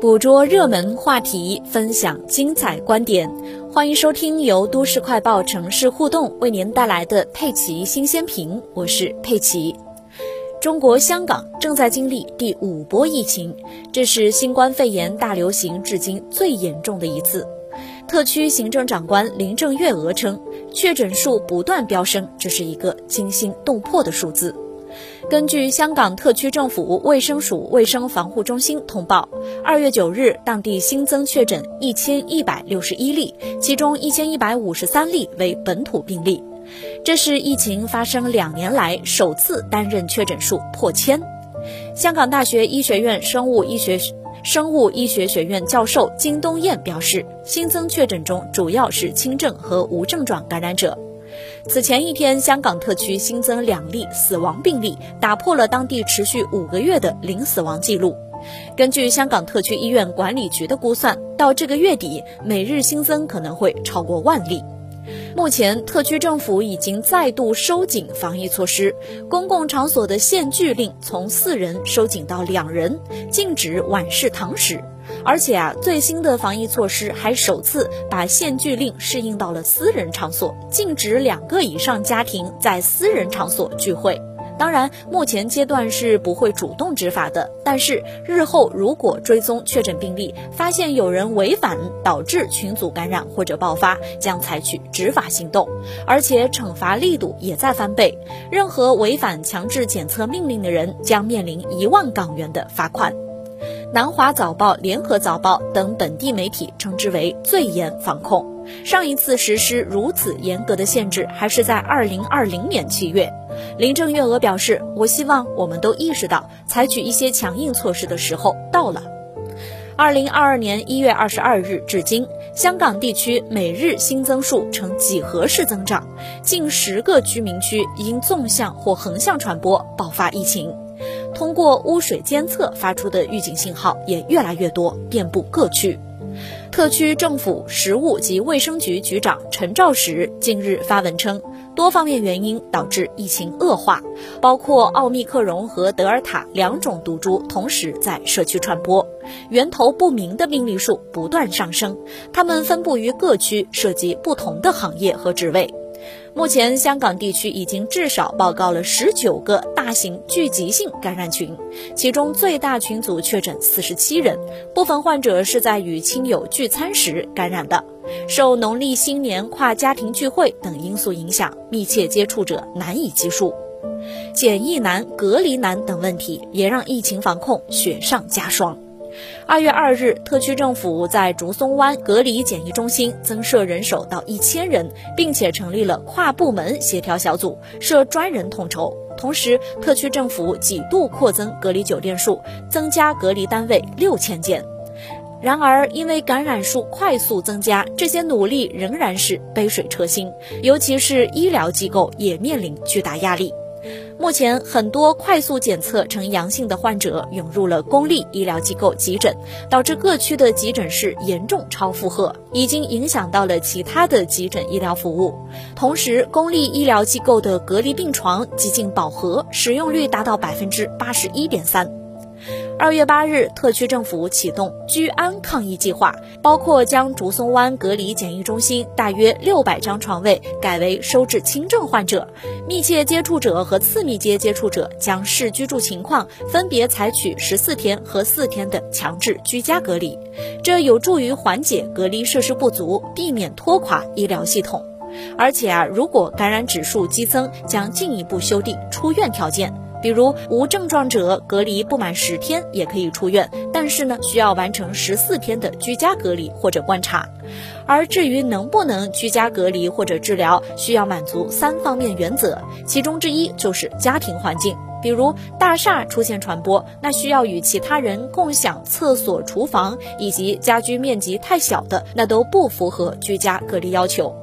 捕捉热门话题，分享精彩观点，欢迎收听由都市快报城市互动为您带来的佩奇新鲜评，我是佩奇。中国香港正在经历第五波疫情，这是新冠肺炎大流行至今最严重的一次。特区行政长官林郑月娥称，确诊数不断飙升，这是一个惊心动魄的数字。根据香港特区政府卫生署卫生防护中心通报，二月九日，当地新增确诊一千一百六十一例，其中一千一百五十三例为本土病例，这是疫情发生两年来首次单日确诊数破千。香港大学医学院生物医学生物医学学院教授金东彦表示，新增确诊中主要是轻症和无症状感染者。此前一天，香港特区新增两例死亡病例，打破了当地持续五个月的零死亡记录。根据香港特区医院管理局的估算，到这个月底，每日新增可能会超过万例。目前，特区政府已经再度收紧防疫措施，公共场所的限聚令从四人收紧到两人，禁止晚市堂食。而且啊，最新的防疫措施还首次把限聚令适应到了私人场所，禁止两个以上家庭在私人场所聚会。当然，目前阶段是不会主动执法的，但是日后如果追踪确诊病例，发现有人违反导致群组感染或者爆发，将采取执法行动，而且惩罚力度也在翻倍。任何违反强制检测命令的人将面临一万港元的罚款。南华早报、联合早报等本地媒体称之为最严防控。上一次实施如此严格的限制，还是在二零二零年七月。林郑月娥表示：“我希望我们都意识到，采取一些强硬措施的时候到了。”二零二二年一月二十二日至今，香港地区每日新增数呈几何式增长，近十个居民区因纵向或横向传播爆发疫情。通过污水监测发出的预警信号也越来越多，遍布各区。特区政府食物及卫生局局长陈肇始近日发文称，多方面原因导致疫情恶化，包括奥密克戎和德尔塔两种毒株同时在社区传播，源头不明的病例数不断上升，它们分布于各区，涉及不同的行业和职位。目前，香港地区已经至少报告了十九个大型聚集性感染群，其中最大群组确诊四十七人，部分患者是在与亲友聚餐时感染的。受农历新年跨家庭聚会等因素影响，密切接触者难以计数，检疫难、隔离难等问题也让疫情防控雪上加霜。二月二日，特区政府在竹松湾隔离检疫中心增设人手到一千人，并且成立了跨部门协调小组，设专人统筹。同时，特区政府几度扩增隔离酒店数，增加隔离单位六千间。然而，因为感染数快速增加，这些努力仍然是杯水车薪，尤其是医疗机构也面临巨大压力。目前，很多快速检测呈阳性的患者涌入了公立医疗机构急诊，导致各区的急诊室严重超负荷，已经影响到了其他的急诊医疗服务。同时，公立医疗机构的隔离病床接近饱和，使用率达到百分之八十一点三。二月八日，特区政府启动居安抗疫计划，包括将竹松湾隔离检疫中心大约六百张床位改为收治轻症患者，密切接触者和次密接接触者将视居住情况分别采取十四天和四天的强制居家隔离，这有助于缓解隔离设施不足，避免拖垮医疗系统。而且啊，如果感染指数激增，将进一步修订出院条件。比如无症状者隔离不满十天也可以出院，但是呢需要完成十四天的居家隔离或者观察。而至于能不能居家隔离或者治疗，需要满足三方面原则，其中之一就是家庭环境。比如大厦出现传播，那需要与其他人共享厕所、厨房，以及家居面积太小的，那都不符合居家隔离要求。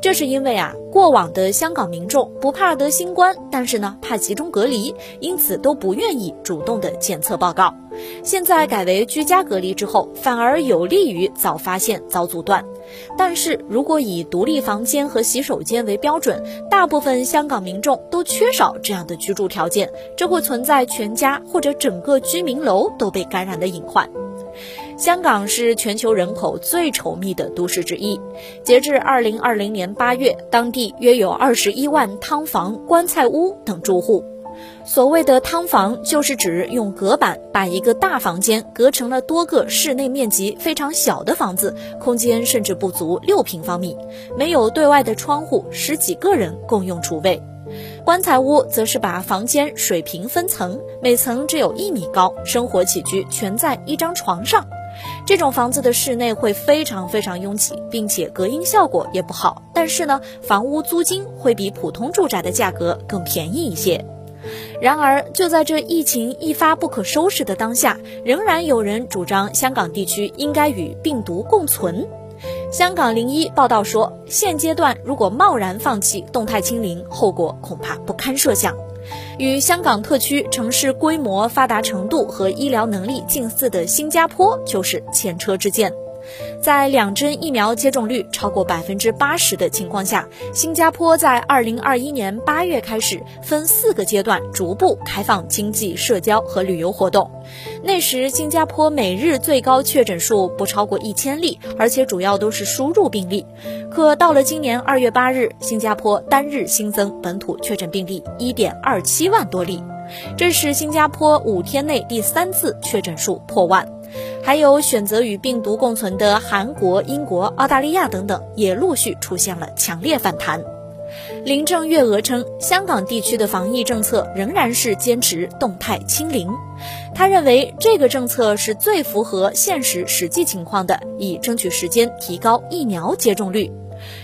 这是因为啊，过往的香港民众不怕得新冠，但是呢怕集中隔离，因此都不愿意主动的检测报告。现在改为居家隔离之后，反而有利于早发现、早阻断。但是如果以独立房间和洗手间为标准，大部分香港民众都缺少这样的居住条件，这会存在全家或者整个居民楼都被感染的隐患。香港是全球人口最稠密的都市之一。截至二零二零年八月，当地约有二十一万汤房、棺材屋等住户。所谓的汤房，就是指用隔板把一个大房间隔成了多个室内面积非常小的房子，空间甚至不足六平方米，没有对外的窗户，十几个人共用厨卫。棺材屋则是把房间水平分层，每层只有一米高，生活起居全在一张床上。这种房子的室内会非常非常拥挤，并且隔音效果也不好。但是呢，房屋租金会比普通住宅的价格更便宜一些。然而，就在这疫情一发不可收拾的当下，仍然有人主张香港地区应该与病毒共存。香港零一报道说，现阶段如果贸然放弃动态清零，后果恐怕不堪设想。与香港特区城市规模、发达程度和医疗能力近似的新加坡，就是前车之鉴。在两针疫苗接种率超过百分之八十的情况下，新加坡在二零二一年八月开始分四个阶段逐步开放经济社交和旅游活动。那时，新加坡每日最高确诊数不超过一千例，而且主要都是输入病例。可到了今年二月八日，新加坡单日新增本土确诊病例一点二七万多例，这是新加坡五天内第三次确诊数破万。还有选择与病毒共存的韩国、英国、澳大利亚等等，也陆续出现了强烈反弹。林郑月娥称，香港地区的防疫政策仍然是坚持动态清零。他认为这个政策是最符合现实实际情况的，以争取时间提高疫苗接种率。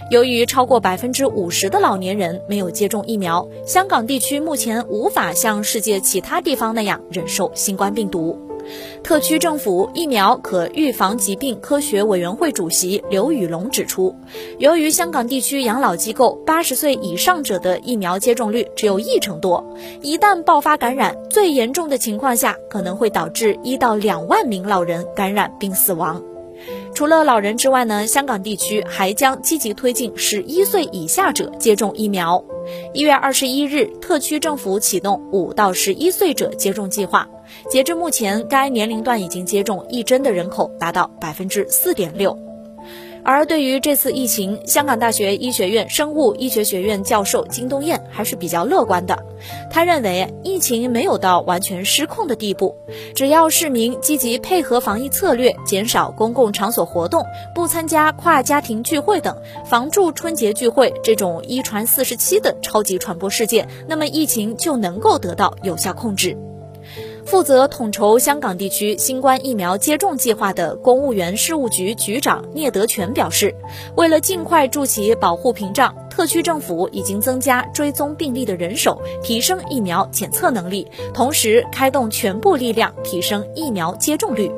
由于超过百分之五十的老年人没有接种疫苗，香港地区目前无法像世界其他地方那样忍受新冠病毒。特区政府疫苗可预防疾病科学委员会主席刘宇龙指出，由于香港地区养老机构八十岁以上者的疫苗接种率只有一成多，一旦爆发感染，最严重的情况下可能会导致一到两万名老人感染并死亡。除了老人之外呢，香港地区还将积极推进十一岁以下者接种疫苗。一月二十一日，特区政府启动五到十一岁者接种计划。截至目前，该年龄段已经接种一针的人口达到百分之四点六。而对于这次疫情，香港大学医学院生物医学学院教授金东彦还是比较乐观的。他认为，疫情没有到完全失控的地步，只要市民积极配合防疫策略，减少公共场所活动，不参加跨家庭聚会等，防住春节聚会这种一传四十七的超级传播事件，那么疫情就能够得到有效控制。负责统筹香港地区新冠疫苗接种计划的公务员事务局局长聂德权表示，为了尽快筑起保护屏障，特区政府已经增加追踪病例的人手，提升疫苗检测能力，同时开动全部力量提升疫苗接种率。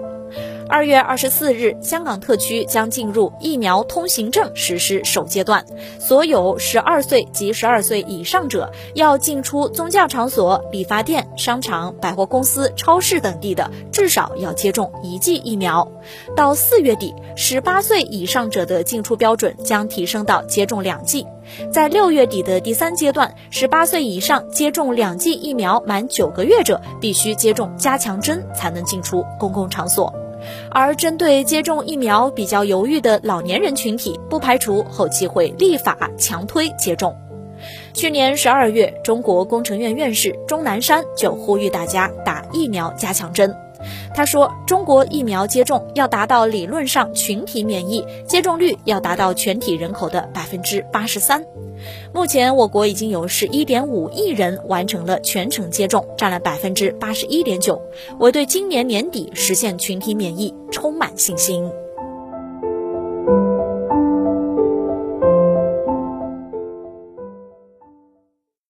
二月二十四日，香港特区将进入疫苗通行证实施首阶段，所有十二岁及十二岁以上者要进出宗教场所、理发店、商场、百货公司、超市等地的，至少要接种一剂疫苗。到四月底，十八岁以上者的进出标准将提升到接种两剂。在六月底的第三阶段，十八岁以上接种两剂疫苗满九个月者，必须接种加强针才能进出公共场所。而针对接种疫苗比较犹豫的老年人群体，不排除后期会立法强推接种。去年十二月，中国工程院院士钟南山就呼吁大家打疫苗加强针。他说：“中国疫苗接种要达到理论上群体免疫，接种率要达到全体人口的百分之八十三。目前，我国已经有十一点五亿人完成了全程接种，占了百分之八十一点九。我对今年年底实现群体免疫充满信心。”